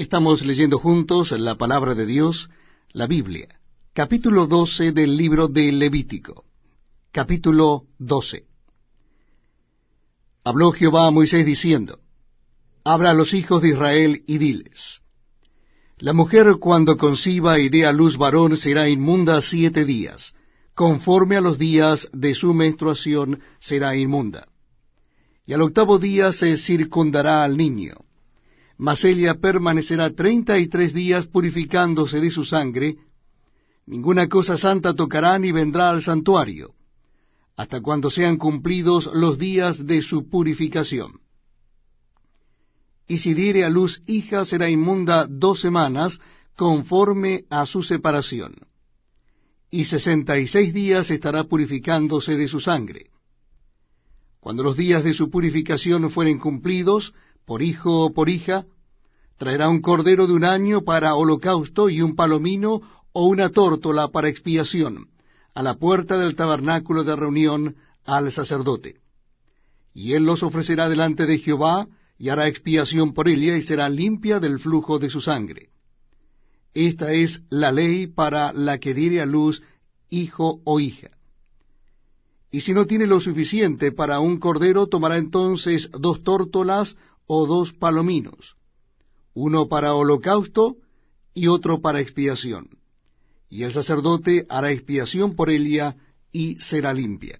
Estamos leyendo juntos la palabra de Dios, la Biblia, capítulo 12 del libro de Levítico. Capítulo 12. Habló Jehová a Moisés diciendo, Habla a los hijos de Israel y diles, La mujer cuando conciba y dé a luz varón será inmunda siete días, conforme a los días de su menstruación será inmunda. Y al octavo día se circundará al niño mas ella permanecerá treinta y tres días purificándose de su sangre, ninguna cosa santa tocará ni vendrá al santuario, hasta cuando sean cumplidos los días de su purificación. Y si diere a luz hija será inmunda dos semanas, conforme a su separación. Y sesenta y seis días estará purificándose de su sangre. Cuando los días de su purificación fueren cumplidos, por hijo o por hija, traerá un cordero de un año para holocausto y un palomino o una tórtola para expiación, a la puerta del tabernáculo de reunión al sacerdote. Y él los ofrecerá delante de Jehová, y hará expiación por ella, y será limpia del flujo de su sangre. Esta es la ley para la que diere a luz hijo o hija. Y si no tiene lo suficiente para un cordero, tomará entonces dos tórtolas o dos palominos, uno para holocausto y otro para expiación. Y el sacerdote hará expiación por ella y será limpia.